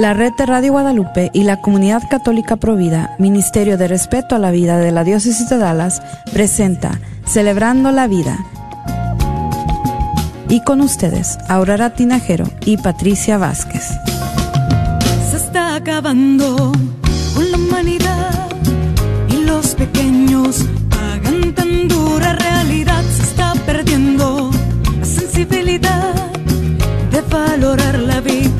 La red de Radio Guadalupe y la Comunidad Católica Provida, Ministerio de Respeto a la Vida de la Diócesis de Dallas, presenta Celebrando la Vida. Y con ustedes, Aurora Tinajero y Patricia Vázquez. Se está acabando con la humanidad y los pequeños pagan tan dura realidad. Se está perdiendo la sensibilidad de valorar la vida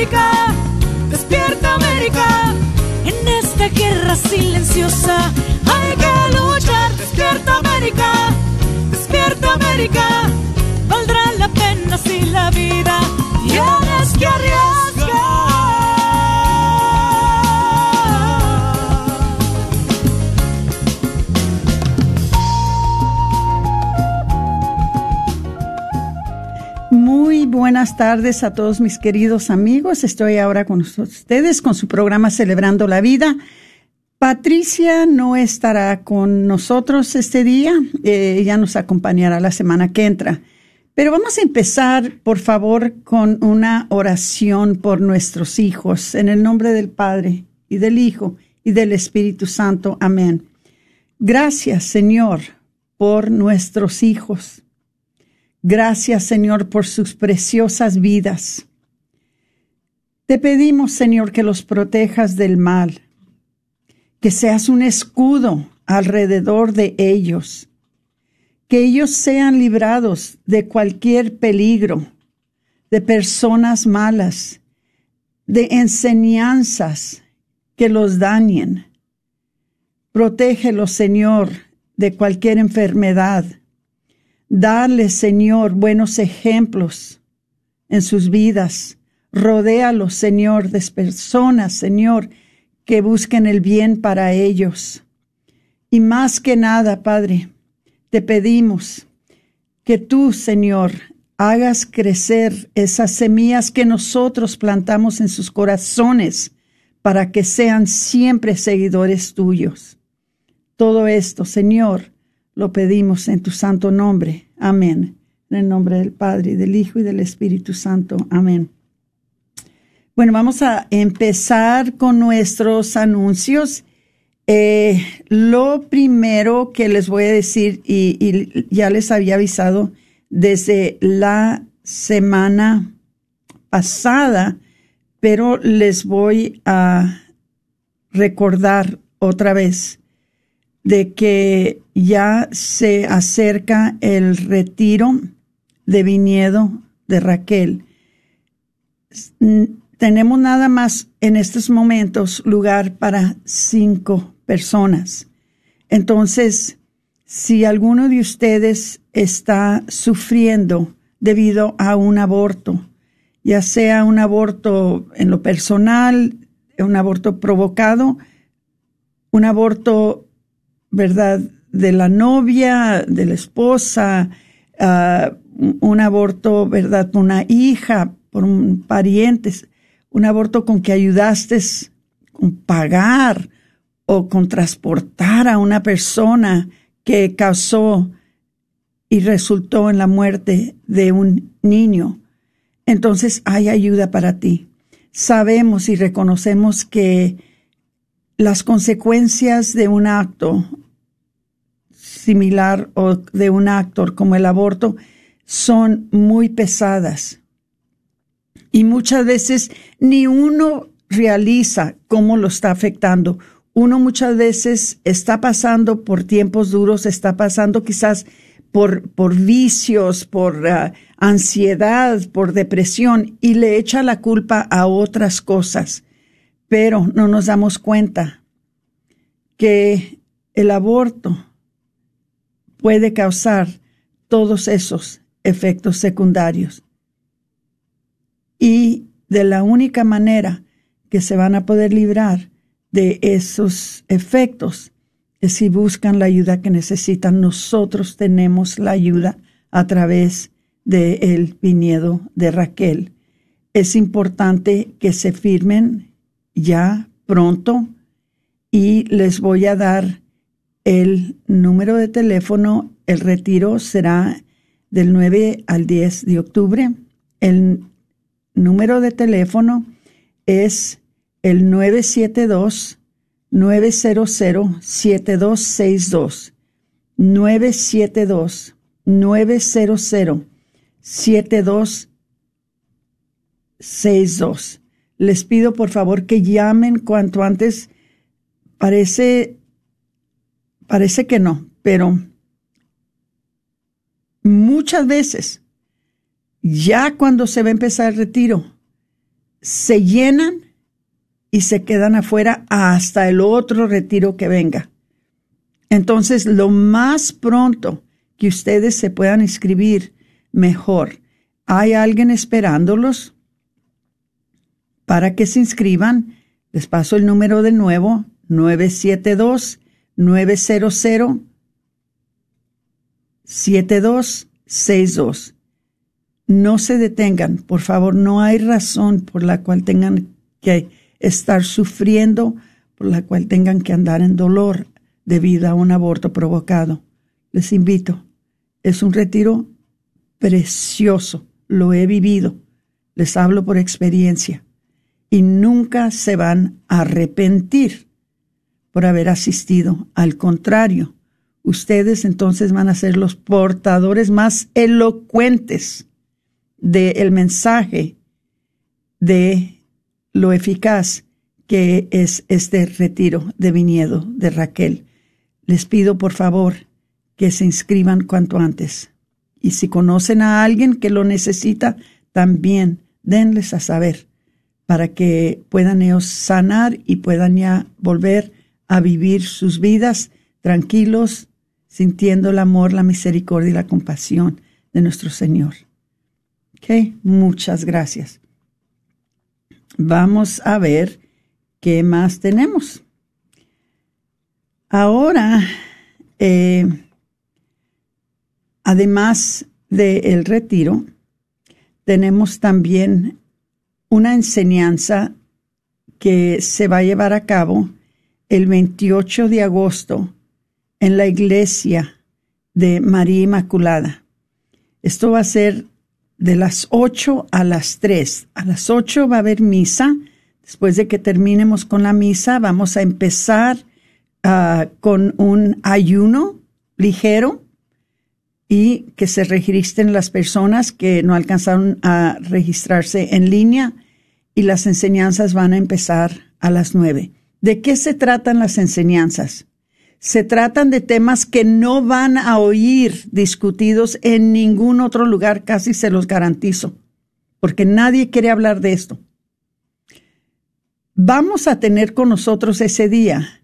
América! ¡Despierta América! En esta guerra silenciosa hay que luchar. ¡Despierta América! ¡Despierta América! Valdrá la pena si la vida buenas tardes a todos mis queridos amigos. Estoy ahora con ustedes con su programa Celebrando la Vida. Patricia no estará con nosotros este día, eh, ella nos acompañará la semana que entra. Pero vamos a empezar, por favor, con una oración por nuestros hijos, en el nombre del Padre y del Hijo y del Espíritu Santo. Amén. Gracias, Señor, por nuestros hijos. Gracias, Señor, por sus preciosas vidas. Te pedimos, Señor, que los protejas del mal, que seas un escudo alrededor de ellos, que ellos sean librados de cualquier peligro, de personas malas, de enseñanzas que los dañen. Protégelos, Señor, de cualquier enfermedad. Darles, Señor, buenos ejemplos en sus vidas. Rodéalos, Señor, de personas, Señor, que busquen el bien para ellos. Y más que nada, Padre, te pedimos que tú, Señor, hagas crecer esas semillas que nosotros plantamos en sus corazones para que sean siempre seguidores tuyos. Todo esto, Señor, lo pedimos en tu santo nombre. Amén. En el nombre del Padre, del Hijo y del Espíritu Santo. Amén. Bueno, vamos a empezar con nuestros anuncios. Eh, lo primero que les voy a decir, y ya les había avisado desde la semana pasada, pero les voy a recordar otra vez de que ya se acerca el retiro de viñedo de Raquel. Tenemos nada más en estos momentos lugar para cinco personas. Entonces, si alguno de ustedes está sufriendo debido a un aborto, ya sea un aborto en lo personal, un aborto provocado, un aborto, ¿verdad?, de la novia, de la esposa, uh, un aborto, ¿verdad?, por una hija, por un pariente, un aborto con que ayudaste con pagar o con transportar a una persona que causó y resultó en la muerte de un niño. Entonces hay ayuda para ti. Sabemos y reconocemos que las consecuencias de un acto similar o de un acto como el aborto son muy pesadas. Y muchas veces ni uno realiza cómo lo está afectando. Uno muchas veces está pasando por tiempos duros, está pasando quizás por, por vicios, por ah, ansiedad, por depresión y le echa la culpa a otras cosas. Pero no nos damos cuenta que el aborto puede causar todos esos efectos secundarios. Y de la única manera que se van a poder librar de esos efectos es si buscan la ayuda que necesitan. Nosotros tenemos la ayuda a través del el viñedo de Raquel. Es importante que se firmen ya pronto y les voy a dar el número de teléfono. El retiro será del 9 al 10 de octubre. El número de teléfono es el 972 900 7262 972 900 7262 Les pido por favor que llamen cuanto antes. Parece parece que no, pero muchas veces ya cuando se va a empezar el retiro se llenan y se quedan afuera hasta el otro retiro que venga. Entonces, lo más pronto que ustedes se puedan inscribir, mejor. ¿Hay alguien esperándolos para que se inscriban? Les paso el número de nuevo, 972-900. 7262. No se detengan, por favor, no hay razón por la cual tengan que estar sufriendo, por la cual tengan que andar en dolor debido a un aborto provocado. Les invito. Es un retiro precioso. Lo he vivido. Les hablo por experiencia. Y nunca se van a arrepentir por haber asistido. Al contrario, ustedes entonces van a ser los portadores más elocuentes del mensaje de lo eficaz que es este retiro de viñedo de Raquel. Les pido por favor que se inscriban cuanto antes. Y si conocen a alguien que lo necesita, también denles a saber para que puedan ellos sanar y puedan ya volver a vivir sus vidas tranquilos, sintiendo el amor, la misericordia y la compasión de nuestro Señor. Ok, muchas gracias. Vamos a ver qué más tenemos. Ahora, eh, además del retiro, tenemos también una enseñanza que se va a llevar a cabo el 28 de agosto en la iglesia de María Inmaculada. Esto va a ser de las 8 a las 3. A las 8 va a haber misa. Después de que terminemos con la misa, vamos a empezar ah, con un ayuno ligero y que se registren las personas que no alcanzaron a registrarse en línea y las enseñanzas van a empezar a las 9. ¿De qué se tratan las enseñanzas? se tratan de temas que no van a oír discutidos en ningún otro lugar, casi se los garantizo, porque nadie quiere hablar de esto. Vamos a tener con nosotros ese día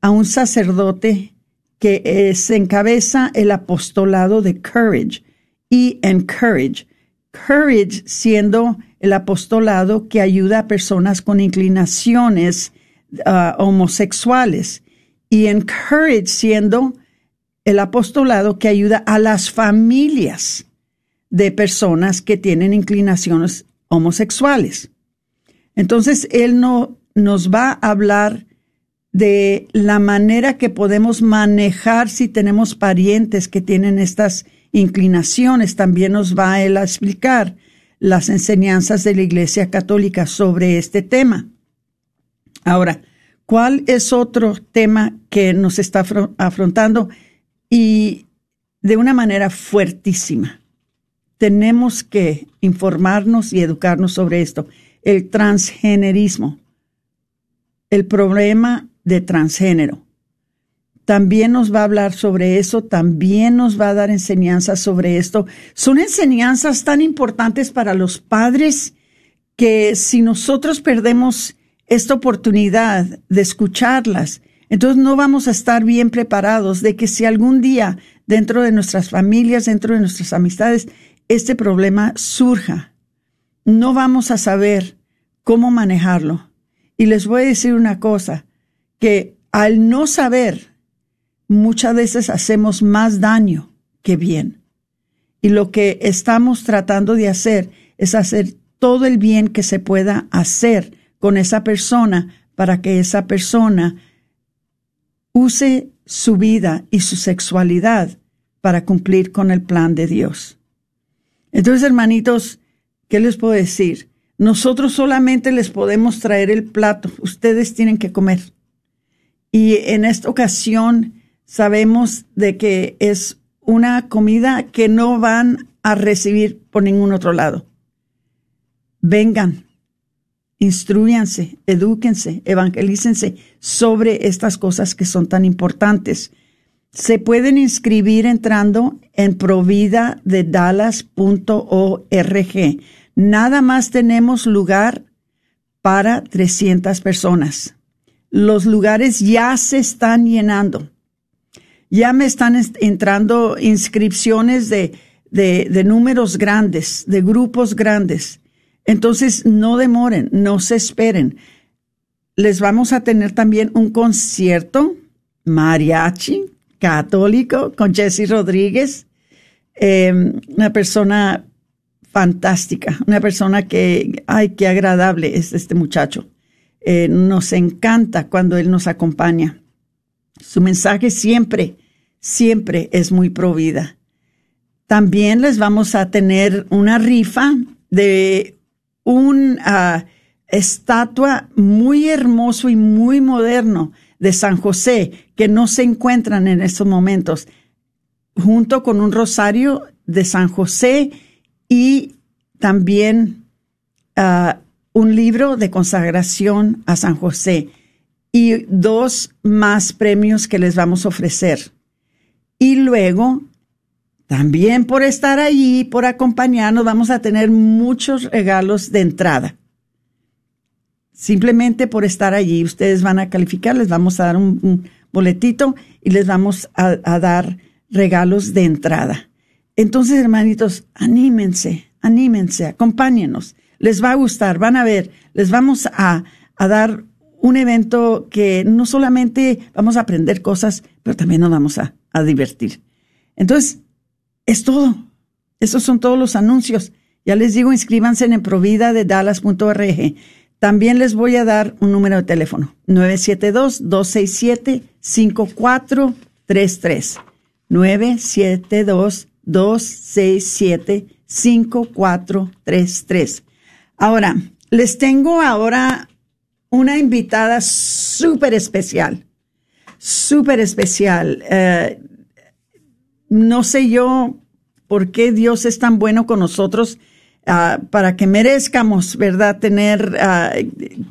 a un sacerdote que eh, se encabeza el apostolado de Courage y Encourage. Courage siendo el apostolado que ayuda a personas con inclinaciones ah, homosexuales y encourage siendo el apostolado que ayuda a las familias de personas que tienen inclinaciones homosexuales. Entonces, él no, nos va a hablar de la manera que podemos manejar si tenemos parientes que tienen estas inclinaciones. También nos va a explicar las enseñanzas de la Iglesia Católica sobre este tema. Ahora, ¿Cuál es otro tema que nos está afrontando y de una manera fuertísima? tenemos que informarnos y educarnos sobre esto. El transgenerismo, el problema de transgénero. También nos va a hablar sobre eso, también nos va a dar enseñanzas sobre esto. Son enseñanzas tan importantes para los padres que si nosotros perdemos esta oportunidad de escucharlas, entonces no vamos a estar bien preparados de que si algún día dentro de nuestras familias, dentro de nuestras amistades, este problema surja, no vamos a saber cómo manejarlo. Y les voy a decir una cosa, que al no saber, muchas veces hacemos más daño que bien. Y lo que estamos tratando de hacer es hacer todo el bien que se pueda hacer con esa persona para que esa persona use su vida y su sexualidad para cumplir con el plan de Dios. Entonces, hermanitos, ¿qué les puedo decir? Nosotros solamente les podemos traer el plato, ustedes tienen que comer. Y en esta ocasión sabemos de que es una comida que no van a recibir por ningún otro lado vengan, instruyanse, edúquense, evangelícense sobre estas cosas que son tan importantes. Se pueden inscribir entrando en providadedalas.org. Nada más tenemos lugar para 300 personas. Los lugares ya se están llenando. Ya me están entrando inscripciones de, de números grandes, de grupos grandes. Entonces, no demoren, no se esperen. Les vamos a tener también un concierto mariachi católico con Jesse Rodríguez, em, una persona fantástica, una persona que, ay, qué agradable es este muchacho. Eh, nos encanta cuando él nos acompaña. Su mensaje siempre, siempre es muy provida. También les vamos a tener una rifa de una estatua muy hermoso y muy moderno de San José que no se encuentran en estos momentos, junto con un rosario de San José y también ah, un libro de consagración a San José y dos más premios que les vamos a ofrecer. Y luego también por estar allí, por acompañarnos, vamos a tener muchos regalos de entrada. Simplemente por estar allí, ustedes van a calificar, les vamos a dar un, boletito y les vamos a, dar regalos de entrada. Entonces, hermanitos, anímense, anímense, acompáñenos. Les va a gustar, van a ver, les vamos a, dar un evento que no solamente vamos a aprender cosas, pero también nos vamos a divertir. Entonces, es todo. Esos son todos los anuncios. Ya les digo, inscríbanse en providadedalas.org. También les voy a dar un número de teléfono, 972-267-5433. 972-267-5433. Ahora, les tengo ahora una invitada súper especial, súper especial. Eh, no sé yo por qué Dios es tan bueno con nosotros ah, para que merezcamos, ¿verdad?, tener ah,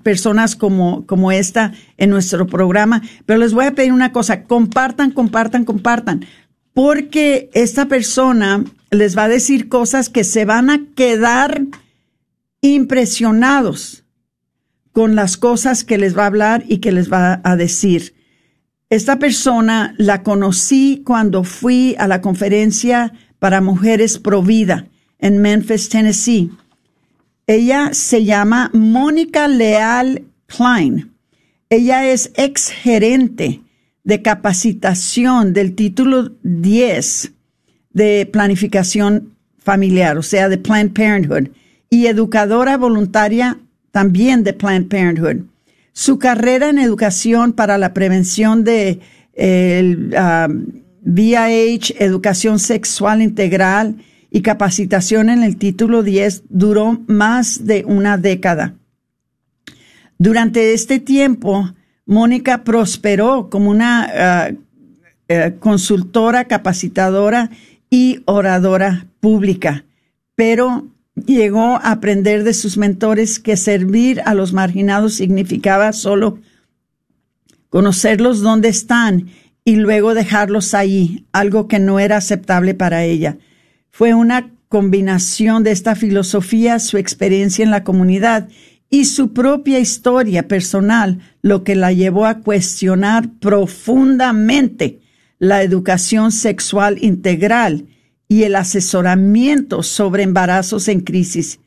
personas como, como esta en nuestro programa. Pero les voy a pedir una cosa, compartan, compartan, compartan, porque esta persona les va a decir cosas que se van a quedar impresionados con las cosas que les va a hablar y que les va a decir. Esta persona la conocí cuando fui a la conferencia para mujeres pro vida en Memphis, Tennessee. Ella se llama Mónica Leal Klein. Ella es ex gerente de capacitación del título 10 de planificación familiar, o sea, de Planned Parenthood, y educadora voluntaria también de Planned Parenthood. Su carrera en educación para la prevención de el VIH, educación sexual integral y capacitación en el título 10 duró más de una década. Durante este tiempo, Mónica prosperó como una ah, eh, consultora, capacitadora y oradora pública. pero llegó a aprender de sus mentores que servir a los marginados significaba solo conocerlos dónde están y luego dejarlos ahí, algo que no era aceptable para ella. Fue una combinación de esta filosofía, su experiencia en la comunidad y su propia historia personal lo que la llevó a cuestionar profundamente la educación sexual integral y el asesoramiento sobre embarazos en crisis.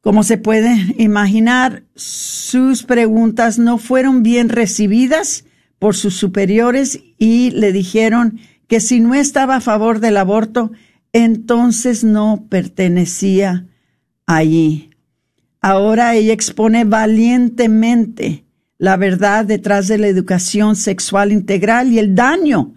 Como se puede imaginar, sus preguntas no fueron bien recibidas por sus superiores y le dijeron que si no estaba a favor del aborto, entonces no pertenecía allí. Ahora ella expone valientemente la verdad detrás de la educación sexual integral y el daño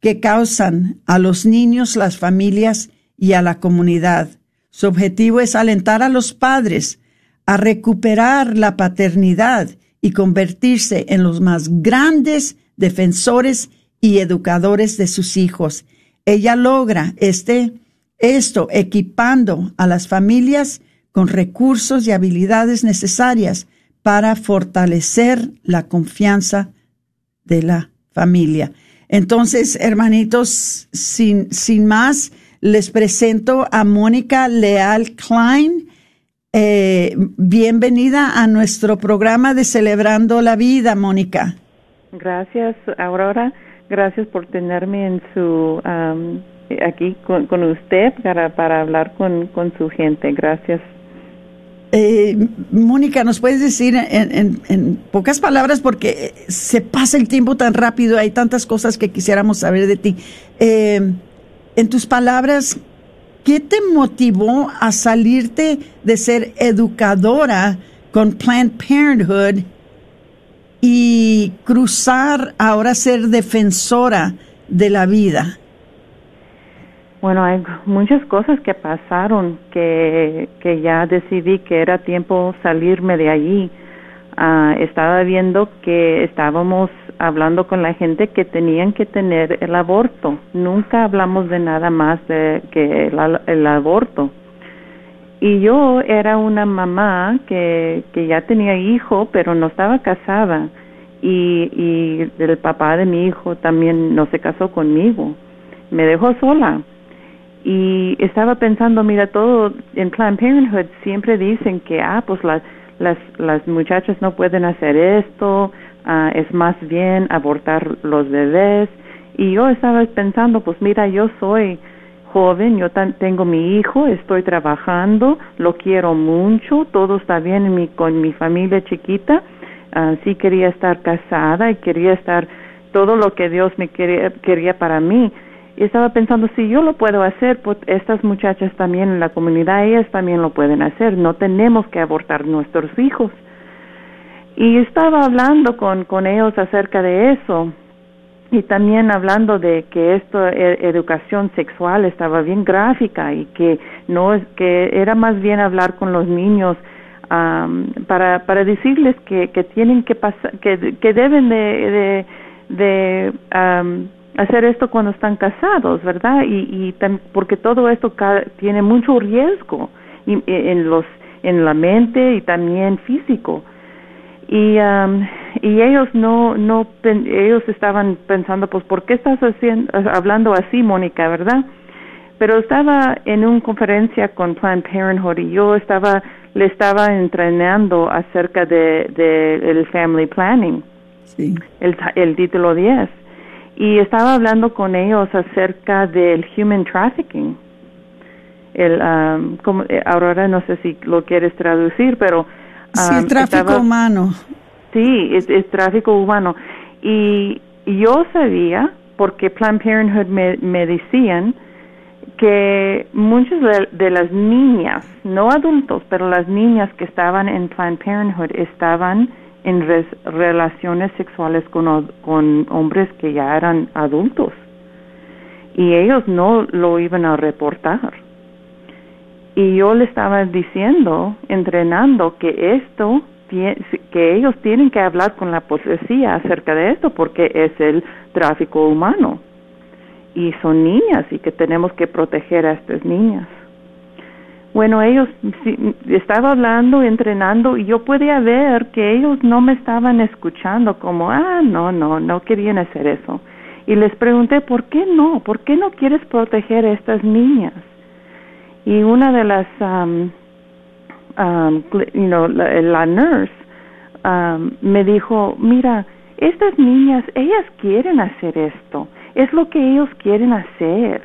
que causan a los niños, las familias y a la comunidad. Su objetivo es alentar a los padres a recuperar la paternidad y convertirse en los más grandes defensores y educadores de sus hijos. Ella logra este, esto equipando a las familias con recursos y habilidades necesarias para fortalecer la confianza de la familia. Entonces, hermanitos, sin, sin más, les presento a Mónica Leal Klein. Eh, bienvenida a nuestro programa de Celebrando la Vida, Mónica. Gracias, Aurora. Gracias por tenerme en su aquí con, usted para, para hablar con, con su gente. Gracias. Eh, Mónica, ¿nos puedes decir en, en, pocas palabras, porque se pasa el tiempo tan rápido, hay tantas cosas que quisiéramos saber de ti? Eh, en tus palabras, ¿Qué te motivó a salirte de ser educadora con Planned Parenthood y cruzar ahora ser defensora de la vida? Bueno, hay muchas cosas que pasaron que, que ya decidí que era tiempo salirme de allí. Ah, estaba viendo que estábamos hablando con la gente que tenían que tener el aborto. Nunca hablamos de nada más de que el, aborto. Y yo era una mamá que, que ya tenía hijo, pero no estaba casada. Y, y el papá de mi hijo también no se casó conmigo. Me dejó sola. Y estaba pensando, mira, todo en Planned Parenthood siempre dicen que, ah, pues las, las, las muchachas no pueden hacer esto, Ah, es más bien abortar los bebés. Y yo estaba pensando, pues mira, yo soy joven, yo tengo mi hijo, estoy trabajando, lo quiero mucho, todo está bien en mi, con mi familia chiquita. Uh, sí quería estar casada y quería estar todo lo que Dios me quería, quería para mí. Y estaba pensando, si yo lo puedo hacer, pues estas muchachas también en la comunidad, ellas también lo pueden hacer. No tenemos que abortar nuestros hijos. Y estaba hablando con, con ellos acerca de eso y también hablando de que esto e, educación sexual estaba bien gráfica y que no es que era más bien hablar con los niños para para decirles que, que tienen que pasar que, que deben de, de, hacer esto cuando están casados verdad y, y porque todo esto tiene mucho riesgo en los en la mente y también físico. Y um, y ellos no no ellos estaban pensando pues por qué estás haciendo hablando así Mónica verdad pero estaba en una conferencia con Planned Parenthood y yo estaba le estaba entrenando acerca de, de el family planning. Sí. el, el título 10 y estaba hablando con ellos acerca del human trafficking el um, como, eh, Aurora no sé si lo quieres traducir pero Sí, el tráfico humano. Sí, es, tráfico humano. Y yo sabía, porque Planned Parenthood me, me decían, que muchas de, las niñas, no adultos, pero las niñas que estaban en Planned Parenthood estaban en relaciones sexuales con, con hombres que ya eran adultos. Y ellos no lo iban a reportar. Y yo le estaba diciendo, entrenando, que esto, que ellos tienen que hablar con la policía acerca de esto porque es el tráfico humano. Y son niñas y que tenemos que proteger a estas niñas. Bueno, ellos estaba hablando, entrenando y yo podía ver que ellos no me estaban escuchando como, ah, no, no, no querían hacer eso. Y les pregunté, ¿por qué no? ¿Por qué no quieres proteger a estas niñas? Y una de las, um, um, you know, la, nurse um, me dijo, mira, estas niñas, ellas quieren hacer esto, es lo que ellos quieren hacer.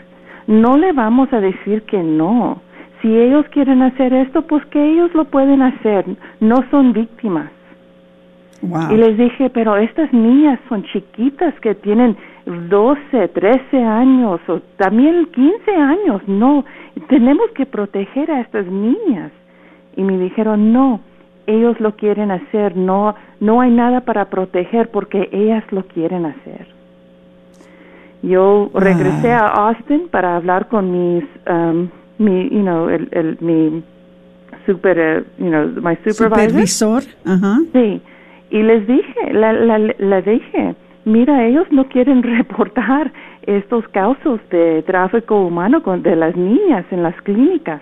No le vamos a decir que no si ellos quieren hacer esto, pues que ellos lo pueden hacer, no son víctimas. Y les dije, pero estas niñas son chiquitas que tienen 12, 13 años o también 15 años, no, tenemos que proteger a estas niñas. Y me dijeron, no, ellos lo quieren hacer, no, no hay nada para proteger porque ellas lo quieren hacer. Yo regresé a Austin para hablar con mis um, mi, you know, el, el, mi super, uh, you know, my supervisor. Sí. Y les dije, la, la, la dije, mira, ellos no quieren reportar estos casos de tráfico humano con, de las niñas en las clínicas.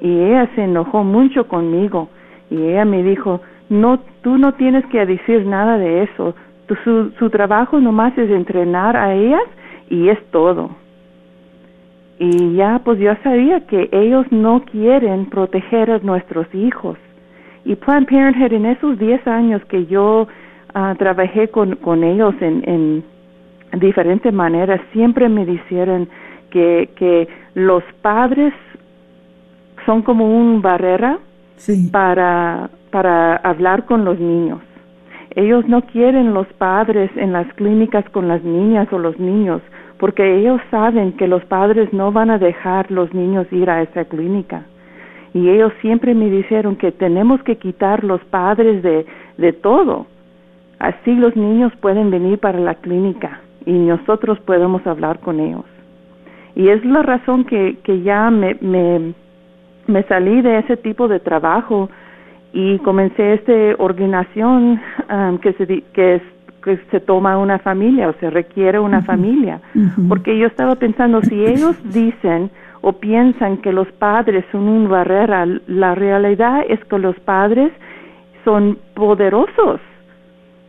Y ella se enojó mucho conmigo. Y ella me dijo, no, tú no tienes que decir nada de eso. su, su trabajo nomás es entrenar a ellas y es todo y ya pues yo sabía que ellos no quieren proteger a nuestros hijos. Y Planned Parenthood en esos 10 años que yo ah, trabajé con, con ellos en, en diferentes maneras, siempre me dijeron que, que los padres son como un barrera para, para hablar con los niños. Ellos no quieren los padres en las clínicas con las niñas o los niños porque ellos saben que los padres no van a dejar los niños ir a esa clínica. Y ellos siempre me dijeron que tenemos que quitar los padres de, de todo. Así los niños pueden venir para la clínica y nosotros podemos hablar con ellos. Y es la razón que, que ya me, me, me salí de ese tipo de trabajo y comencé esta organización um, que, se, que es que se toma una familia o se requiere una familia. Porque yo estaba pensando, si ellos dicen o piensan que los padres son una barrera, la realidad es que los padres son poderosos.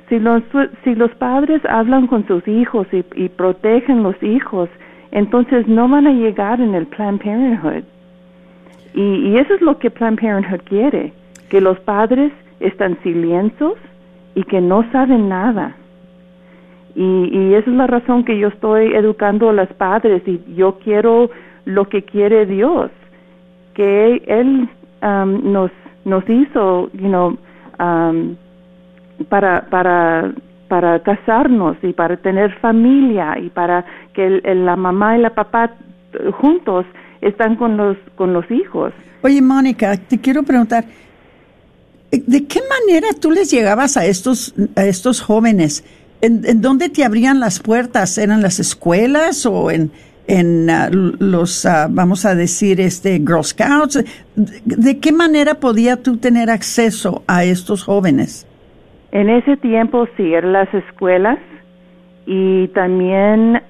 Si los, si los padres hablan con sus hijos y, y protegen los hijos, entonces no van a llegar en el Planned Parenthood. Y, y eso es lo que Planned Parenthood quiere, que los padres están silenciosos y que no saben nada. Y, y esa es la razón que yo estoy educando a los padres y yo quiero lo que quiere Dios, que Él um, nos, nos hizo, you know, um, para, para, para casarnos y para tener familia y para que la mamá y la papá juntos están con los, con los hijos. Oye, Mónica, te quiero preguntar, ¿De qué manera tú les llegabas a estos, a estos jóvenes? ¿En, dónde te abrían las puertas? ¿Eran las escuelas o en, en ah, los, ah, vamos a decir, este, Girl Scouts? ¿De, qué manera podía tú tener acceso a estos jóvenes? En ese tiempo sí, eran las escuelas y también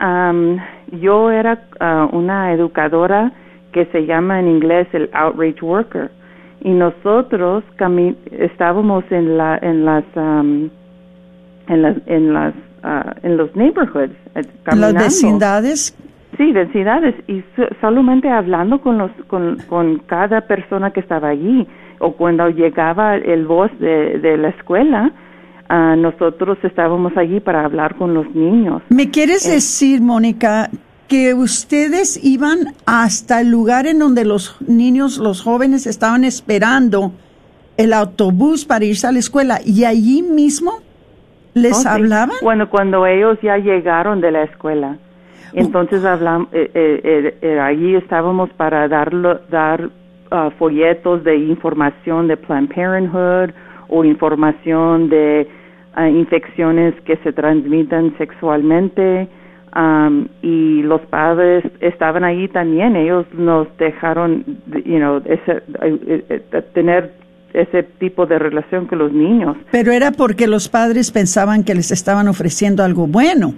yo era ah, una educadora que se llama en inglés el outreach worker y nosotros estábamos en la en las um, en las en las uh, en los neighborhoods eh, las vecindades. Sí vecindades. Y solamente hablando con los con, con cada persona que estaba allí o cuando llegaba el voz de, de la escuela uh, nosotros estábamos allí para hablar con los niños. ¿Me quieres eh, decir, Mónica, que ustedes iban hasta el lugar en donde los niños, los jóvenes estaban esperando el autobús para irse a la escuela y allí mismo les hablaban. Bueno, cuando ellos ya llegaron de la escuela, oh. entonces hablamos, eh, eh, eh, allí estábamos para darlo, dar ah, folletos de información de Planned Parenthood o información de ah, infecciones que se transmiten sexualmente Um, y los padres estaban ahí también ellos nos dejaron you know ese, eh, eh, tener ese tipo de relación con los niños pero era porque los padres pensaban que les estaban ofreciendo algo bueno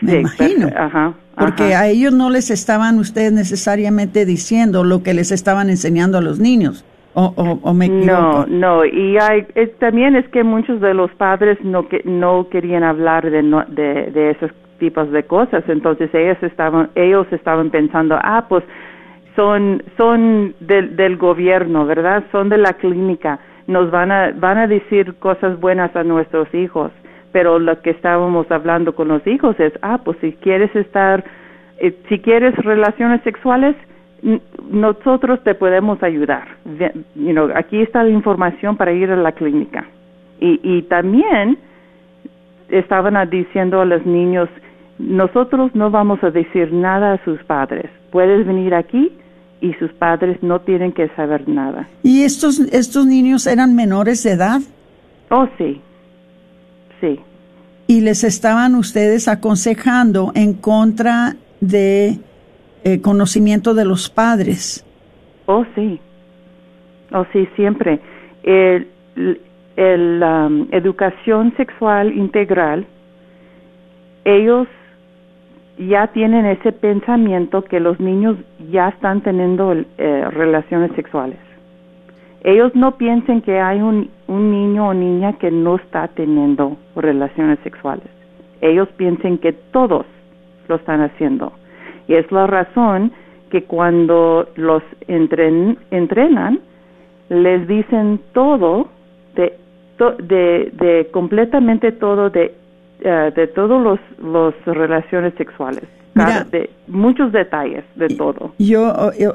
Me imagino. Ajá, Porque a ellos no les estaban ustedes necesariamente diciendo lo que les estaban enseñando a los niños. ¿O, o, o me No, equivoco? no, y hay, es- también es que muchos de los padres no que, no querían hablar de, no- de de esos tipos de cosas, entonces ellos estaban ellos estaban pensando, ah, pues son son del, del gobierno, ¿verdad? Son de la clínica, nos van a van a decir cosas buenas a nuestros hijos, pero lo que estábamos hablando con los hijos es, ah, pues si quieres estar eh, si quieres relaciones sexuales, nosotros te podemos ayudar. You aquí está la información para ir a la clínica. Y, y también estaban diciendo a los niños, nosotros no vamos a decir nada a sus padres. Puedes venir aquí y sus padres no tienen que saber nada. ¿Y estos, estos niños eran menores de edad? Oh, sí. Sí. y les estaban ustedes aconsejando en contra de eh, conocimiento de los padres. Oh, sí. Oh, sí, siempre. El, el, um, educación sexual integral, ellos ya tienen ese pensamiento que los niños ya están teniendo eh, relaciones sexuales. Ellos no piensen que hay un, un niño o niña que no está teniendo relaciones sexuales. Ellos piensen que todos lo están haciendo. Y es la razón que cuando los entren- entrenan, les dicen todo, de, completamente todo, de, eh, de todos los, los relaciones sexuales. Mira. de muchos detalles de todo. Yo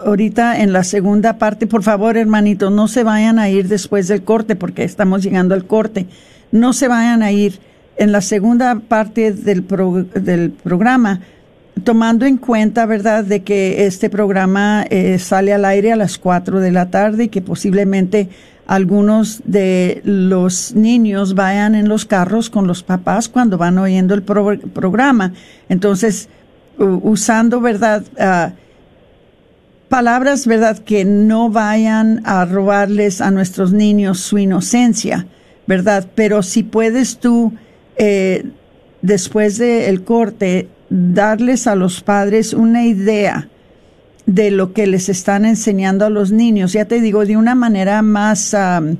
ahorita en la segunda parte, por favor, hermanitos, no se vayan a ir después del corte porque estamos llegando al corte. No se vayan a ir en la segunda parte del, pro- del programa, tomando en cuenta, ¿verdad?, de que este programa eh, sale al aire a las 4 de la tarde y que posiblemente algunos de los niños vayan en los carros con los papás cuando van oyendo el pro- programa. Entonces, usando, ¿verdad?, ah, palabras, ¿verdad?, que no vayan a robarles a nuestros niños su inocencia, ¿verdad? Pero si puedes tú, eh, después del corte, darles a los padres una idea de lo que les están enseñando a los niños, ya te digo, de una manera más am,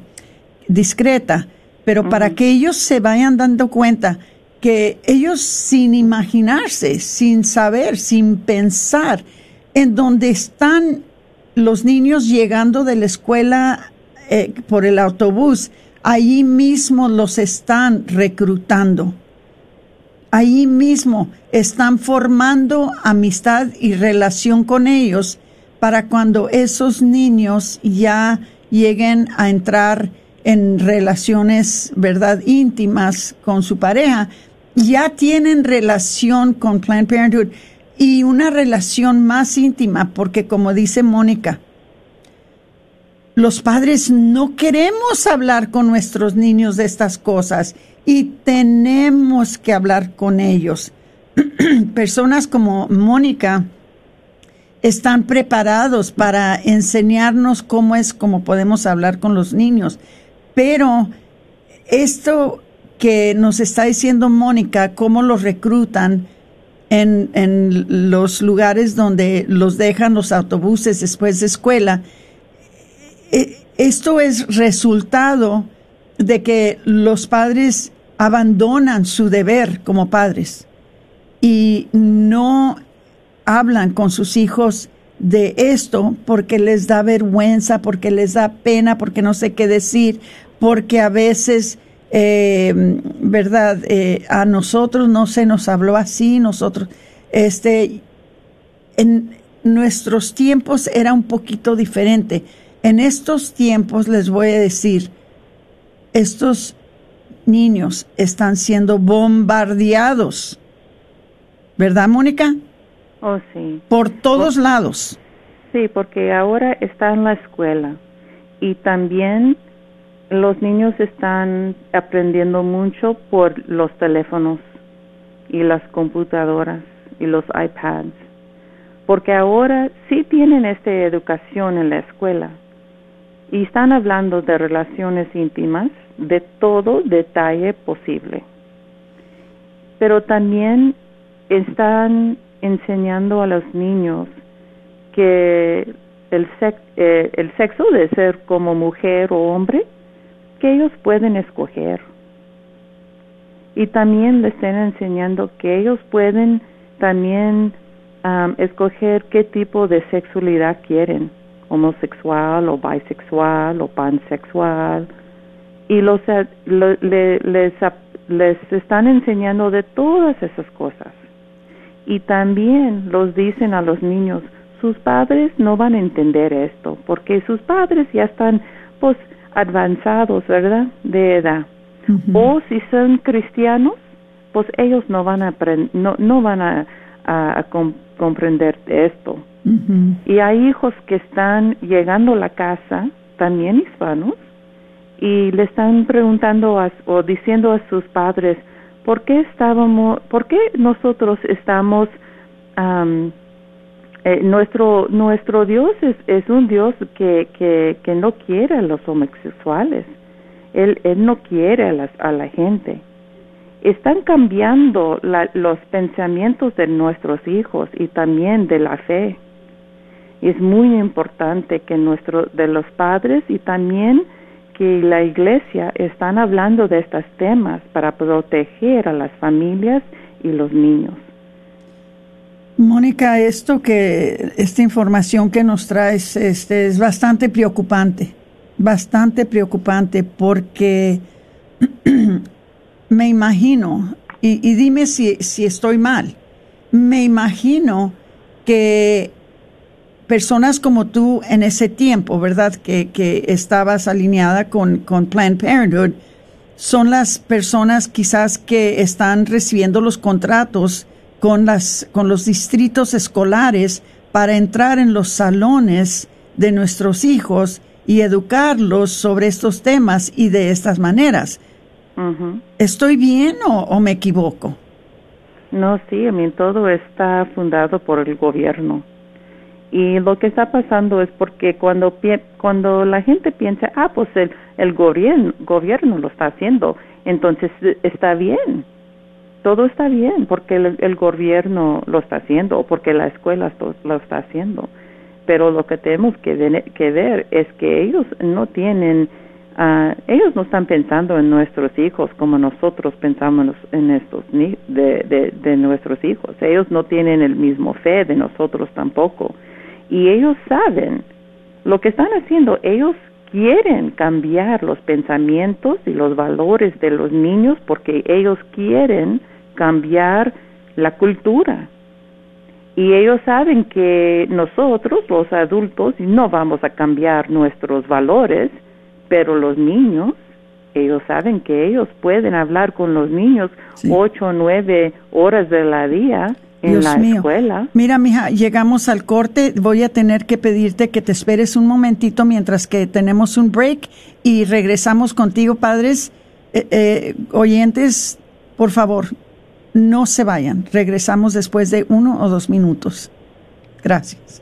discreta, pero para que ellos se vayan dando cuenta que ellos sin imaginarse, sin saber, sin pensar, en donde están los niños llegando de la escuela eh, por el autobús, allí mismo los están reclutando. Allí mismo están formando amistad y relación con ellos para cuando esos niños ya lleguen a entrar en relaciones, ¿verdad?, íntimas con su pareja, ya tienen relación con Planned Parenthood y una relación más íntima, porque como dice Mónica, los padres no queremos hablar con nuestros niños de estas cosas y tenemos que hablar con ellos. Personas como Mónica están preparados para enseñarnos cómo es como podemos hablar con los niños, pero esto que nos está diciendo Mónica, cómo los reclutan en, en los lugares donde los dejan los autobuses después de escuela, esto es resultado de que los padres abandonan su deber como padres y no hablan con sus hijos de esto porque les da vergüenza, porque les da pena, porque no sé qué decir, porque a veces, eh, ¿verdad? Eh, a nosotros no se nos habló así, nosotros, este, en nuestros tiempos era un poquito diferente. En estos tiempos les voy a decir, estos niños están siendo bombardeados, ¿verdad, Mónica? Oh, sí. Por todos lados. Sí, porque ahora está en la escuela y también los niños están aprendiendo mucho por los teléfonos y las computadoras y los iPads, porque ahora sí tienen esta educación en la escuela y están hablando de relaciones íntimas de todo detalle posible. pero también están enseñando a los niños que el, eh, el sexo de ser como mujer o hombre, que ellos pueden escoger. Y también les están enseñando que ellos pueden también escoger qué tipo de sexualidad quieren, homosexual o bisexual o pansexual. Y los, les, les están enseñando de todas esas cosas. Y también los dicen a los niños, sus padres no van a entender esto, porque sus padres ya están pues avanzados, ¿verdad? De edad. O si son cristianos, pues ellos no van a no, no van a, a, comprender esto. Y hay hijos que están llegando a la casa, también hispanos, y le están preguntando o diciendo a sus padres, ¿por qué estábamos, por qué nosotros estamos, eh, nuestro, nuestro Dios es, es un Dios que, que, que no quiere a los homosexuales, Él, él no quiere a, las, a la gente. Están cambiando los pensamientos de nuestros hijos y también de la fe. Es muy importante que nuestro, de los padres y también que la iglesia están hablando de estos temas para proteger a las familias y los niños. Mónica, esto que esta información que nos traes este, es bastante preocupante, bastante preocupante porque me imagino, y, dime si, si estoy mal, me imagino que personas como tú en ese tiempo, ¿verdad? Que, que estabas alineada con, con, Planned Parenthood, son las personas quizás que están recibiendo los contratos con, las, con los distritos escolares para entrar en los salones de nuestros hijos y educarlos sobre estos temas y de estas maneras. ¿Estoy bien o, o, me equivoco? No, sí, a mí todo está fundado por el gobierno. Y lo que está pasando es porque cuando cuando la gente piensa, ah, pues el, el gobierno, gobierno lo está haciendo, entonces eh, está bien. Todo está bien porque el, el gobierno lo está haciendo o porque la escuela lo está haciendo. Pero lo que tenemos que, que ver es que ellos no tienen, uh, ellos no están pensando en nuestros hijos como nosotros pensamos en estos de, de, de nuestros hijos. Ellos no tienen el mismo fe de nosotros tampoco y ellos saben lo que están haciendo. Ellos quieren cambiar los pensamientos y los valores de los niños porque ellos quieren cambiar la cultura. Y ellos saben que nosotros, los adultos, no vamos a cambiar nuestros valores, pero los niños, ellos saben que ellos pueden hablar con los niños ocho o nueve horas de la día Dios mío. Mira, mija, llegamos al corte. Voy a tener que pedirte que te esperes un momentito mientras que tenemos un break y regresamos contigo, padres. Eh, eh, oyentes, por favor, no se vayan. Regresamos después de uno o dos minutos. Gracias.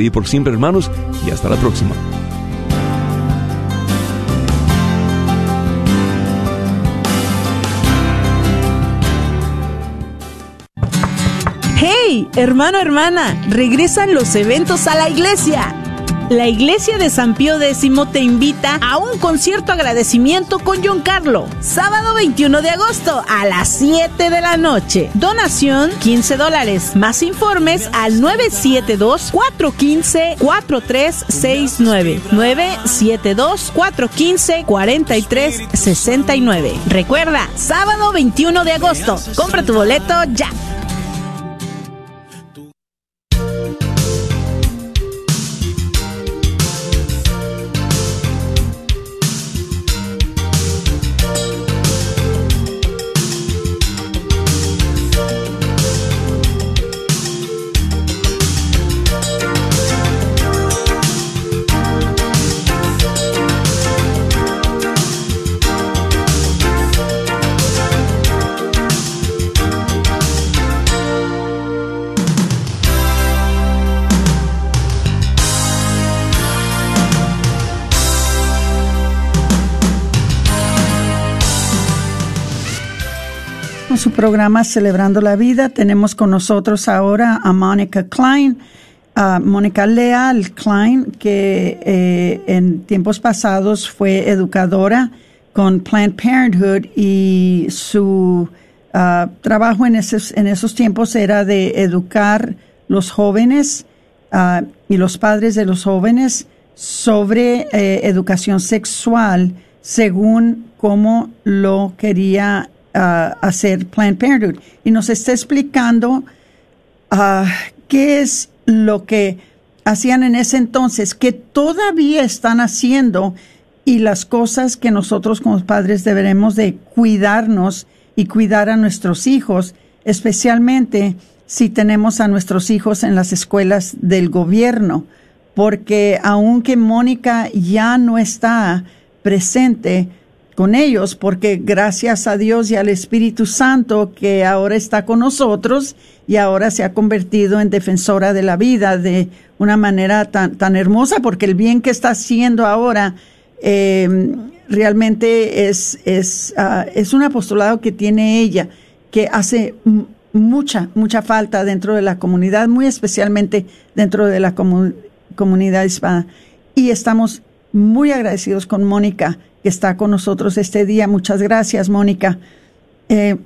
día por siempre, hermanos, y hasta la próxima. ¡Hey, hermano, hermana! Regresan los eventos a la iglesia la Iglesia de San Pío X te invita a un concierto agradecimiento con John Carlo, sábado 21 de agosto a las 7 de la noche. Donación 15 dólares. Más informes al 972-415-4369. 972-415-4369. Recuerda, sábado 21 de agosto. Compra tu boleto ya. Programa Celebrando la Vida. Tenemos con nosotros ahora a Mónica Klein, a Mónica Leal Klein, que eh, en tiempos pasados fue educadora con Planned Parenthood y su ah, trabajo en esos, en esos tiempos era de educar los jóvenes ah, y los padres de los jóvenes sobre eh, educación sexual según cómo lo quería hacer Planned Parenthood. Y nos está explicando uh, qué es lo que hacían en ese entonces, que todavía están haciendo y las cosas que nosotros como padres deberemos de cuidarnos y cuidar a nuestros hijos, especialmente si tenemos a nuestros hijos en las escuelas del gobierno, porque aunque Mónica ya no está presente, con ellos, porque gracias a Dios y al Espíritu Santo que ahora está con nosotros y ahora se ha convertido en defensora de la vida de una manera tan, tan hermosa, porque el bien que está haciendo ahora eh, realmente es, es, uh, es un apostolado que tiene ella, que hace mucha, mucha falta dentro de la comunidad, muy especialmente dentro de la comunidad hispana. Y estamos muy agradecidos con Mónica que está con nosotros este día. Muchas gracias, Mónica. Eh,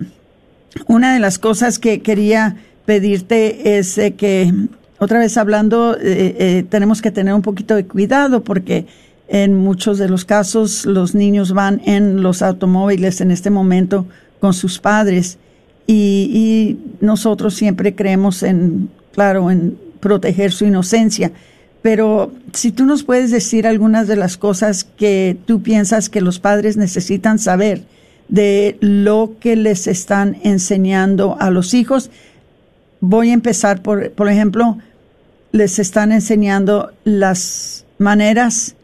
una de las cosas que quería pedirte es eh, que, otra vez hablando, eh, tenemos que tener un poquito de cuidado porque en muchos de los casos los niños van en los automóviles en este momento con sus padres y nosotros siempre creemos en, claro, en proteger su inocencia pero si tú nos puedes decir algunas de las cosas que tú piensas que los padres necesitan saber de lo que les están enseñando a los hijos. Voy a empezar por, por ejemplo, les están enseñando las maneras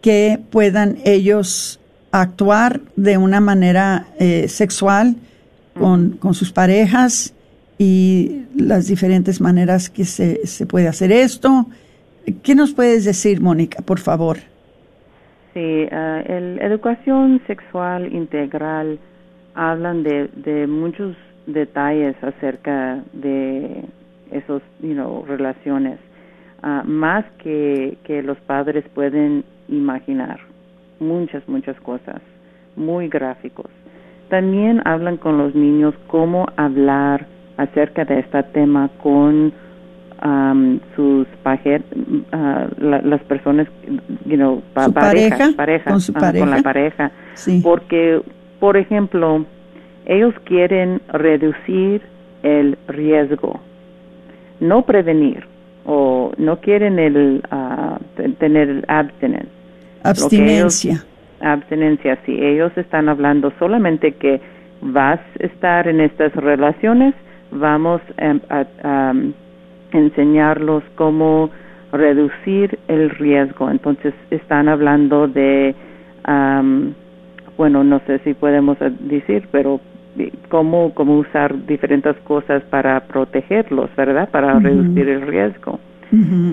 que puedan ellos actuar de una manera eh, sexual con, con, sus parejas y las diferentes maneras que se, se puede hacer esto ¿Qué nos puedes decir, Mónica, por favor? Sí, uh, educación sexual integral hablan de, de muchos detalles acerca de esos, you know, relaciones, uh, más que, que los padres pueden imaginar. muchas, muchas cosas, muy gráficos. También hablan con los niños cómo hablar acerca de este tema con um, sus paje uh, las personas, you know, pareja, pareja, con, su pareja. con la pareja. Sí. Porque, por ejemplo, ellos quieren reducir el riesgo, no prevenir, o no quieren el uh, tener el abstinence. Abstinencia. abstinencia, sí. Ellos están hablando solamente que vas a estar en estas relaciones, vamos a, um, enseñarlos cómo reducir el riesgo. Entonces están hablando de, um, bueno, no sé si podemos decir, pero cómo, cómo usar diferentes cosas para protegerlos, ¿verdad? Para reducir el riesgo.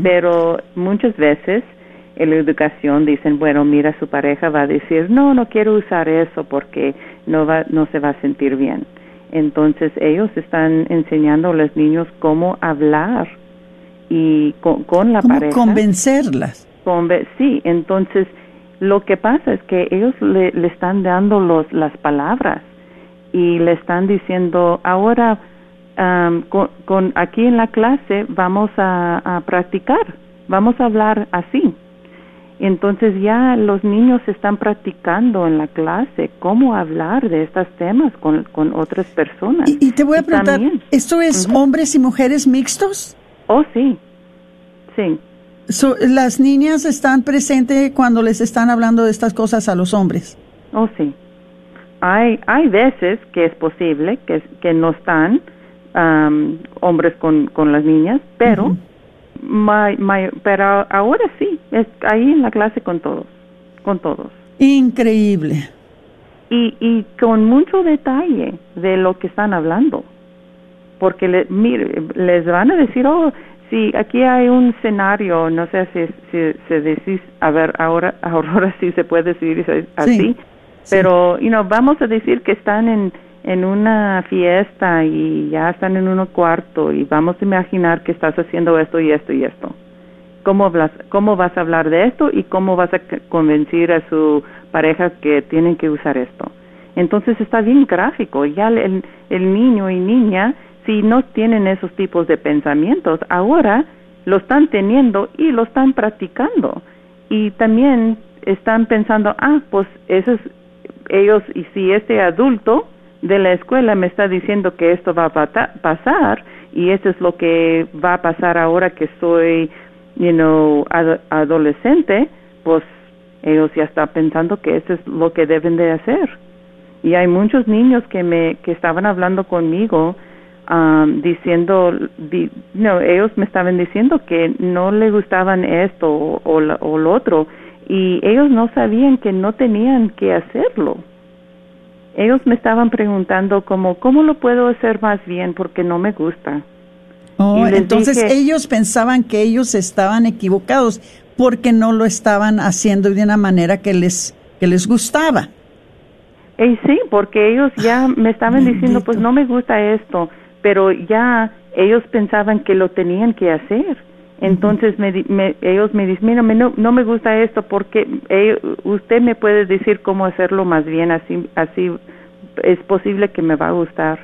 Pero muchas veces en la educación dicen, bueno, mira, su pareja va a decir, no, no quiero usar eso porque no, va, no se va a sentir bien. Entonces ellos están enseñando a los niños cómo hablar y con, la ¿Cómo pareja. convencerlas. sí, entonces lo que pasa es que ellos le, le están dando los, las palabras y le están diciendo ahora con, aquí en la clase vamos a, practicar, vamos a hablar así. Entonces ya los niños están practicando en la clase cómo hablar de estos temas con, con otras personas. Y, te voy a preguntar, ¿esto es hombres y mujeres mixtos? Oh, sí, sí. ¿Las niñas están presentes cuando les están hablando de estas cosas a los hombres? Oh, sí hay, hay veces que es posible que, que no están hombres con, con las niñas, pero, pero ahora sí, es ahí en la clase con todos, con todos. Increíble. Y, y con mucho detalle de lo que están hablando. Porque le, mire, les van a decir, oh, si aquí hay un escenario, no sé si, si se decís, a ver, ahora, ahora sí se puede decir así, pero, you know, vamos a decir que están en, en una fiesta y ya están en un cuarto y vamos a imaginar que estás haciendo esto y esto y esto. ¿Cómo, hablas, ¿Cómo vas a hablar de esto y cómo vas a convencer a su pareja que tienen que usar esto? Entonces está bien gráfico. Ya el, el niño y niña, si no tienen esos tipos de pensamientos, ahora lo están teniendo y lo están practicando. Y también están pensando, ah, pues eso es ellos, y si este adulto de la escuela me está diciendo que esto va a pasar y eso es lo que va a pasar ahora que soy, you know, adolescente, pues ellos ya están pensando que eso es lo que deben de hacer. Y hay muchos niños que me que estaban hablando conmigo um, diciendo, no, ellos me estaban diciendo que no le gustaban esto o, o lo otro y ellos no sabían que no tenían que hacerlo. Ellos me estaban preguntando como, ¿cómo lo puedo hacer más bien? Porque no me gusta. Oh, entonces ellos pensaban que ellos estaban equivocados porque no lo estaban haciendo de una manera que les, que les gustaba. Y sí, porque ellos ya me estaban diciendo, pues no me gusta esto, pero ya ellos pensaban que lo tenían que hacer. Entonces me, ellos me dicen, mira, no, no me gusta esto porque eh, usted me puede decir cómo hacerlo más bien, así, así es posible que me va a gustar.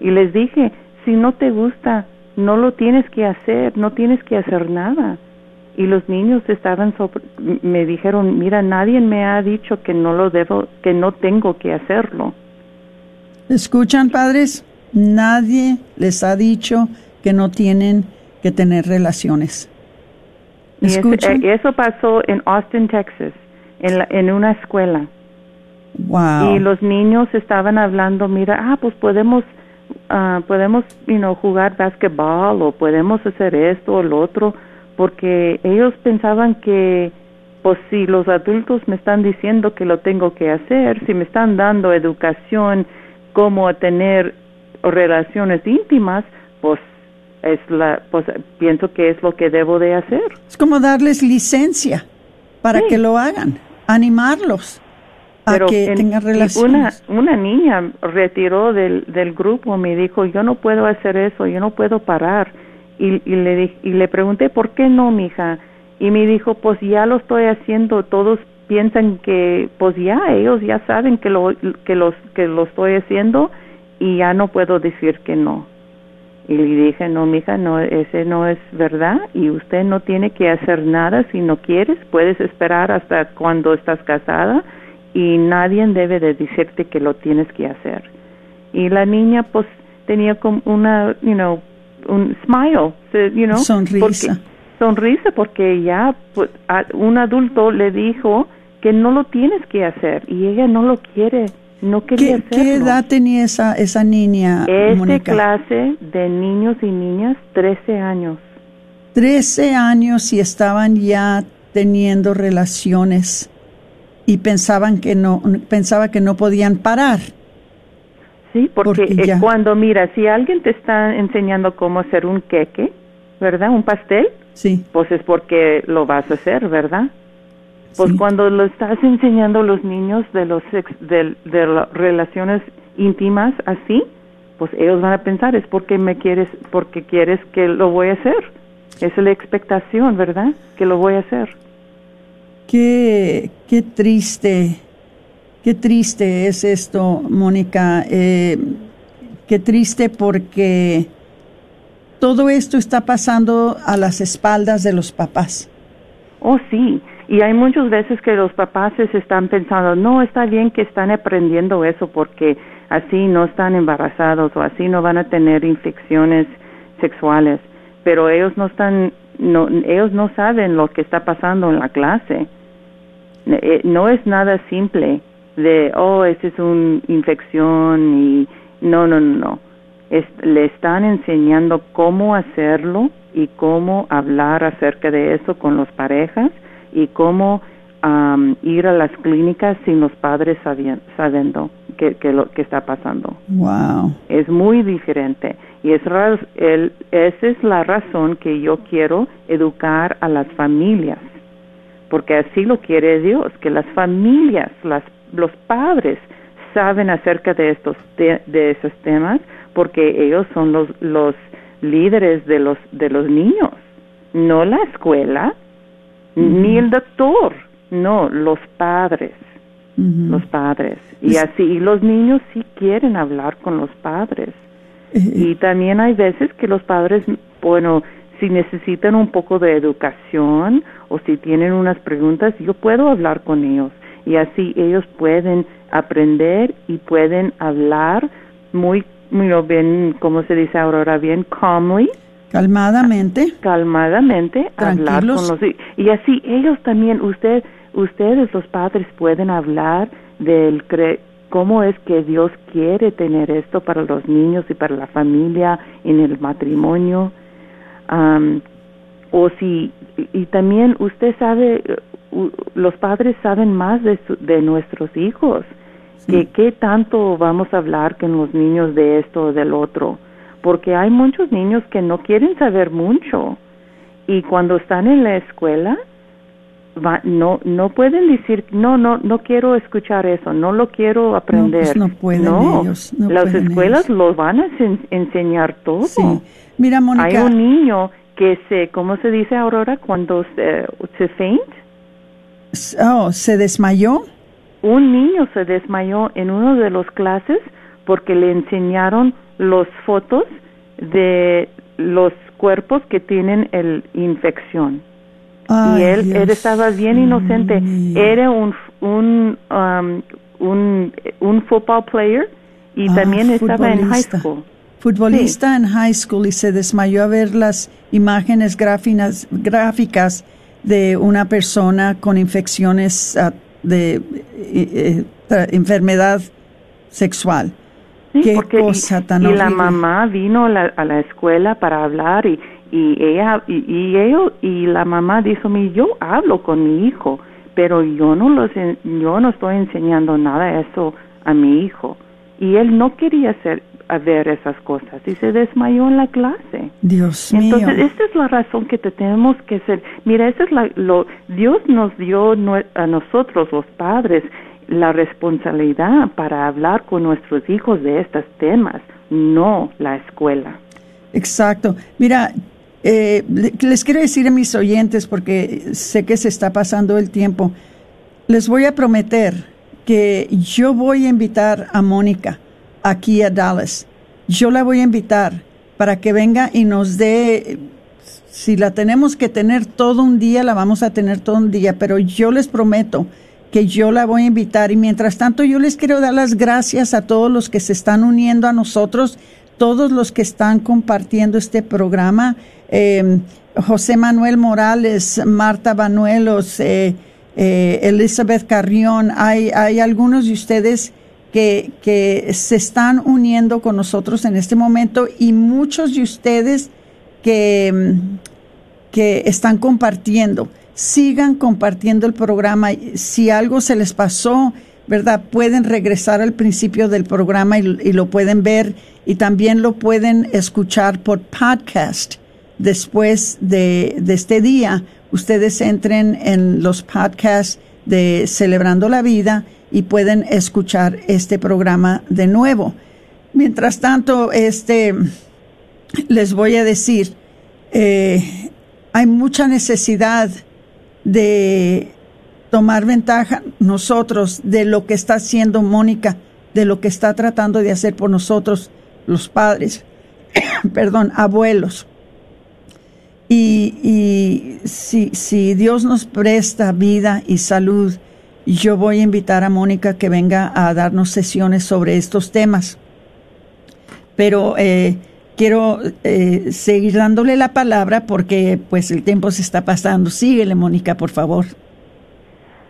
Y les dije, si no te gusta, no lo tienes que hacer, no tienes que hacer nada. Y los niños estaban me dijeron, mira, nadie me ha dicho que no lo debo, que no tengo que hacerlo. ¿Escuchan, padres? Nadie les ha dicho que no tienen que tener relaciones. Y eh, eso, pasó en Austin, Texas, en, en una escuela. Wow. Y los niños estaban hablando, mira, ah, pues podemos, uh, podemos, you know, jugar básquetbol o podemos hacer esto o lo otro, porque ellos pensaban que, pues si los adultos me están diciendo que lo tengo que hacer, si me están dando educación, cómo tener relaciones íntimas, pues es la pues pienso que es lo que debo de hacer. Es como darles licencia para que lo hagan animarlos a que tengan relaciones una una niña retiró del del grupo me dijo yo no puedo hacer eso yo no puedo parar y, y le y le pregunté por qué no mija y me dijo pues ya lo estoy haciendo todos piensan que pues ya ellos ya saben que lo que los que lo estoy haciendo y ya no puedo decir que no. Y le dije, no, mija, no, ese no es verdad y usted no tiene que hacer nada si no quieres, puedes esperar hasta cuando estás casada y nadie debe de decirte que lo tienes que hacer. Y la niña pues tenía como una, you know, un smile, you know, sonrisa. Porque, sonrisa porque ya pues, un adulto le dijo que no lo tienes que hacer y ella no lo quiere no quería ¿Qué, ¿Qué edad tenía esa, esa niña? Esta clase de niños y niñas, 13 años. 13 años y estaban ya teniendo relaciones y pensaban que no, pensaba que no podían parar. Sí, porque, eh, cuando mira, si alguien te está enseñando cómo hacer un queque, ¿verdad? Un pastel, sí. pues es porque lo vas a hacer, ¿verdad? Pues cuando lo estás enseñando a los niños de los de, las relaciones íntimas así, pues ellos van a pensar es porque me quieres porque quieres que lo voy a hacer. Esa es la expectación, ¿verdad? Que lo voy a hacer. Qué qué triste. Qué triste es esto, Mónica. Eh, qué triste porque todo esto está pasando a las espaldas de los papás. Oh, sí. Y hay muchas veces que los papás están pensando, no, está bien que están aprendiendo eso porque así no están embarazados o así no van a tener infecciones sexuales, pero ellos no están, no, ellos no saben lo que está pasando en la clase. Eh, no es nada simple de, oh, esa es una infección y no, no, no, no. le están enseñando cómo hacerlo y cómo hablar acerca de eso con las parejas y cómo ir a las clínicas sin los padres sabiendo que, que lo que está pasando. Wow. Es muy diferente y es el, esa es la razón que yo quiero educar a las familias, porque así lo quiere Dios, que las familias, las, los padres saben acerca de estos de esos temas, porque ellos son los los líderes de los de los niños, no la escuela, ni el doctor, no, los padres, los padres. Y así, y los niños sí quieren hablar con los padres. y también hay veces que los padres, bueno, si necesitan un poco de educación o si tienen unas preguntas, yo puedo hablar con ellos. Y así ellos pueden aprender y pueden hablar muy, muy bien, como se dice ahora, bien calmly Calmadamente. Calmadamente hablar con los y así ellos también usted ustedes los padres pueden hablar del cómo es que Dios quiere tener esto para los niños y para la familia en el matrimonio. O si y también usted sabe los padres saben más de de nuestros hijos que qué tanto vamos a hablar con los niños de esto o del otro porque hay muchos niños que no quieren saber mucho. Y cuando están en la escuela no no pueden decir no no no quiero escuchar eso no lo quiero aprender no, pues no pueden ellos las escuelas los van a enseñar todo. Sí. mira Mónica. Hay un niño que se cómo se dice Aurora cuando se, se faint. Oh se desmayó un niño se desmayó en uno de los clases porque le enseñaron los fotos de los cuerpos que tienen el infección. y él, él estaba bien inocente. Era un un, um, un un football player y ah, también estaba en high school. Futbolista en high school y se desmayó a ver las imágenes gráficas, gráficas de una persona con infecciones ah, de eh, eh, enfermedad sexual. Sí, porque y, la mamá vino a la, escuela para hablar y, y ella y, y ellos y la mamá dijo mi yo hablo con mi hijo pero yo no los yo no estoy enseñando nada eso a mi hijo y él no quería hacer a ver esas cosas y se desmayó en la clase. Dios mío. Entonces, esta es la razón que tenemos que ser. Mira, esa es la, lo, Dios nos dio a nosotros, los padres, la responsabilidad para hablar con nuestros hijos de estos temas, no la escuela. Exacto. Mira, eh, les quiero decir a mis oyentes, porque sé que se está pasando el tiempo, les voy a prometer que yo voy a invitar a Mónica aquí a Dallas. Yo la voy a invitar para que venga y nos dé, si la tenemos que tener todo un día, la vamos a tener todo un día, pero yo les prometo que yo la voy a invitar y mientras tanto yo les quiero dar las gracias a todos los que se están uniendo a nosotros, todos los que están compartiendo este programa. Eh, José Manuel Morales, Marta Banuelos, eh, eh, Elizabeth Carrión, hay, hay algunos de ustedes que, que se están uniendo con nosotros en este momento y muchos de ustedes que, que están compartiendo. Sigan compartiendo el programa. Si algo se les pasó, ¿verdad? Pueden regresar al principio del programa y, lo pueden ver y también lo pueden escuchar por podcast después de, de este día, ustedes entren en los podcasts de Celebrando la Vida y pueden escuchar este programa de nuevo. Mientras tanto, este, les voy a decir, eh, hay mucha necesidad de tomar ventaja nosotros de lo que está haciendo Mónica, de lo que está tratando de hacer por nosotros los padres, perdón, abuelos. Y, y si, si Dios nos presta vida y salud, yo voy a invitar a Mónica que venga a darnos sesiones sobre estos temas. Pero eh, quiero eh, seguir dándole la palabra porque pues el tiempo se está pasando. Síguele, Mónica, por favor.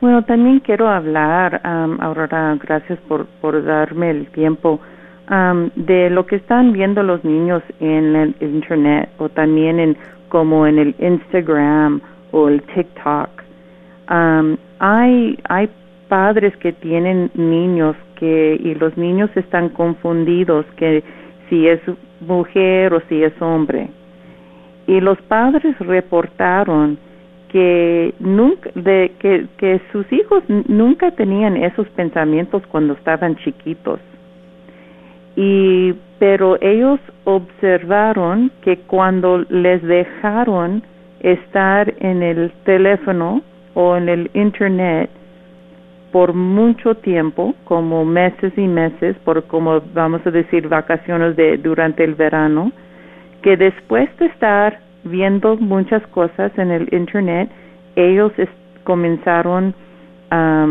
Bueno, también quiero hablar, um, Aurora, gracias por, por darme el tiempo, um, de lo que están viendo los niños en el Internet o también en como en el Instagram o el TikTok. Um, hay, hay padres que tienen niños que y los niños están confundidos que si es mujer o si es hombre. Y los padres reportaron que nunca de que, que sus hijos nunca tenían esos pensamientos cuando estaban chiquitos y pero ellos observaron que cuando les dejaron estar en el teléfono o en el internet por mucho tiempo, como meses y meses, por como vamos a decir vacaciones de durante el verano, que después de estar viendo muchas cosas en el internet, ellos comenzaron a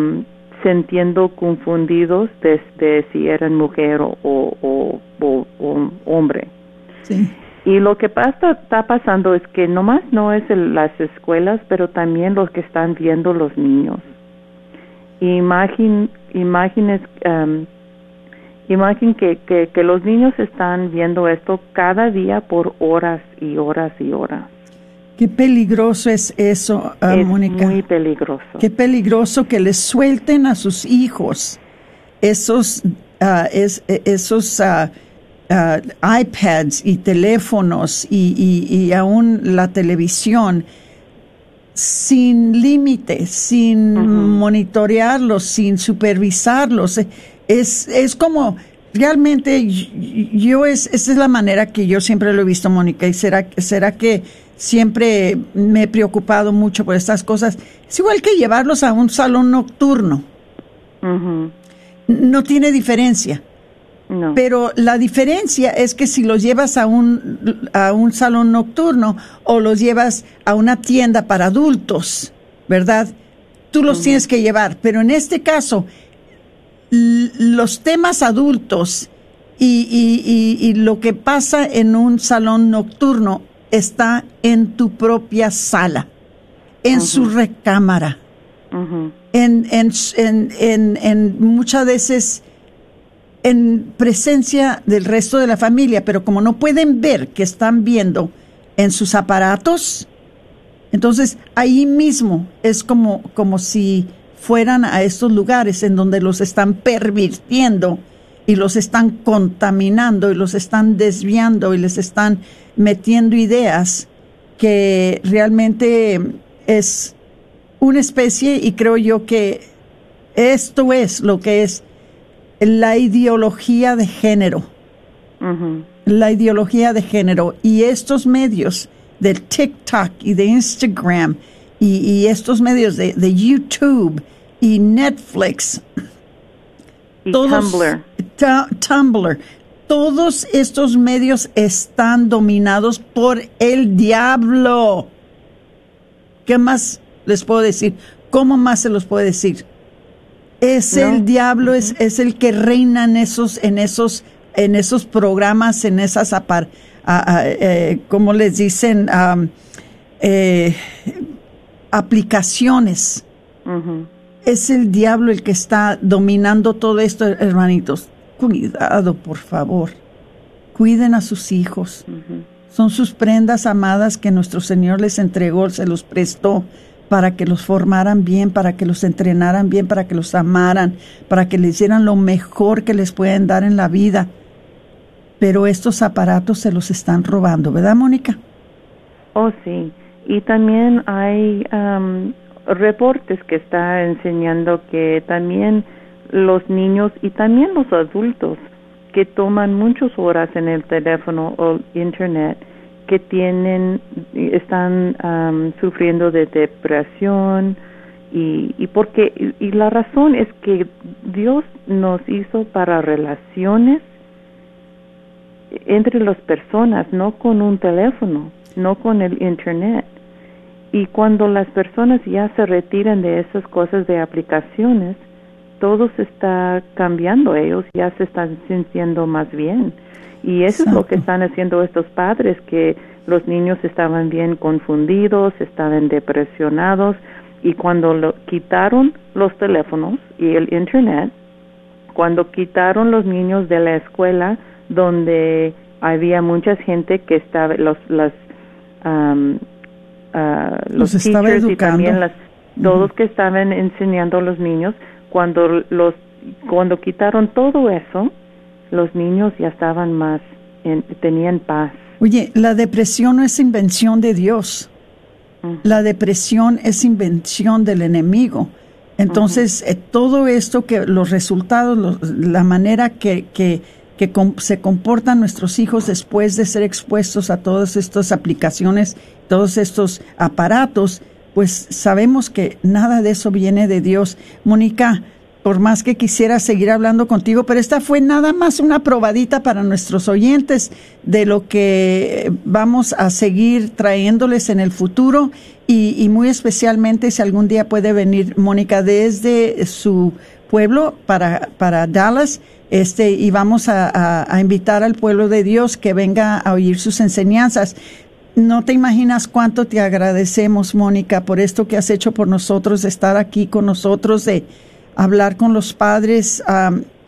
sintiendo confundidos desde si eran mujer o, o, o, hombre. Sí. Y lo que pasa, está pasando es que nomás no es las escuelas, pero también los que están viendo los niños. Imagin, imagines, um, imaginen que, que, que los niños están viendo esto cada día por horas y horas y horas. Qué peligroso es eso, uh, es Mónica. muy peligroso. Qué peligroso que les suelten a sus hijos esos, uh, es, esos uh, iPads y teléfonos y, y, y, aún la televisión sin límite, sin uh -huh. monitorearlos, sin supervisarlos. Es, es como realmente yo es esa es la manera que yo siempre lo he visto Mónica y será será que siempre me he preocupado mucho por estas cosas es igual que llevarlos a un salón nocturno uh -huh. no tiene diferencia no. pero la diferencia es que si los llevas a un a un salón nocturno o los llevas a una tienda para adultos verdad tú los uh -huh. tienes que llevar pero en este caso los temas adultos y, y, y, y, lo que pasa en un salón nocturno está en tu propia sala, en uh -huh. su recámara, uh -huh. en, en, en, en, muchas veces en presencia del resto de la familia, pero como no pueden ver que están viendo en sus aparatos, entonces ahí mismo es como, como si fueran a estos lugares en donde los están pervirtiendo y los están contaminando y los están desviando y les están metiendo ideas que realmente es una especie y creo yo que esto es lo que es la ideología de género. Uh -huh. La ideología de género y estos medios del TikTok y de Instagram y, y estos medios de, de YouTube y Netflix. Y Tumblr. Tumblr. Todos estos medios están dominados por el diablo. ¿Qué más les puedo decir? ¿Cómo más se los puede decir? Es el diablo, es, es, el que reina en esos, en esos, en esos programas, en esas apar, eh, ¿cómo les dicen? Eh, aplicaciones. Es el diablo el que está dominando todo esto, hermanitos. Cuidado, por favor. Cuiden a sus hijos. Son sus prendas amadas que nuestro Señor les entregó, se los prestó para que los formaran bien, para que los entrenaran bien, para que los amaran, para que les hicieran lo mejor que les pueden dar en la vida. Pero estos aparatos se los están robando, ¿verdad, Mónica? Oh, sí. Y también hay reportes que está enseñando que también los niños y también los adultos que toman muchas horas en el teléfono o internet que tienen están sufriendo de depresión y, y porque y la razón es que Dios nos hizo para relaciones entre las personas no con un teléfono no con el internet y cuando las personas ya se retiran de esas cosas de aplicaciones, todo se está cambiando, ellos ya se están sintiendo más bien. Y eso es lo que están haciendo estos padres, que los niños estaban bien confundidos, estaban depresionados, y cuando lo, quitaron los teléfonos y el Internet, cuando quitaron los niños de la escuela, donde había mucha gente que estaba, los, las los, teachers y también las, todos que estaban enseñando a los niños, cuando los cuando quitaron todo eso, los niños ya estaban más, tenían paz. Oye, la depresión no es invención de Dios. La depresión es invención del enemigo. Entonces, eh, todo esto que los resultados, la manera que, que que se comportan nuestros hijos después de ser expuestos a todas estas aplicaciones, todos estos aparatos, pues sabemos que nada de eso viene de Dios. Mónica, por más que quisiera seguir hablando contigo, pero esta fue nada más una probadita para nuestros oyentes de lo que vamos a seguir trayéndoles en el futuro y, y muy especialmente si algún día puede venir Mónica desde su pueblo para, para Dallas este, y vamos a, invitar al pueblo de Dios que venga a oír sus enseñanzas. No te imaginas cuánto te agradecemos, Mónica, por esto que has hecho por nosotros, de estar aquí con nosotros, de hablar con los padres.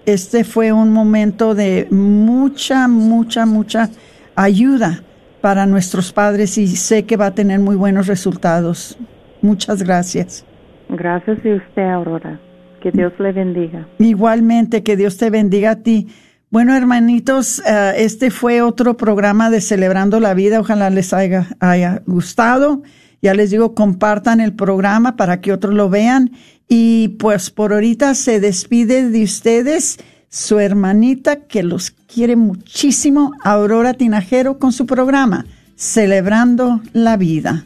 este fue un momento de mucha, mucha, mucha ayuda para nuestros padres y sé que va a tener muy buenos resultados. Muchas gracias. Gracias a usted, Aurora. Que Dios le bendiga. Igualmente, que Dios te bendiga a ti. Bueno, hermanitos, eh, este fue otro programa de Celebrando la Vida. Ojalá les haya, haya gustado. Ya les digo, compartan el programa para que otros lo vean. Y pues por ahorita se despide de ustedes su hermanita que los quiere muchísimo, Aurora Tinajero, con su programa Celebrando la Vida.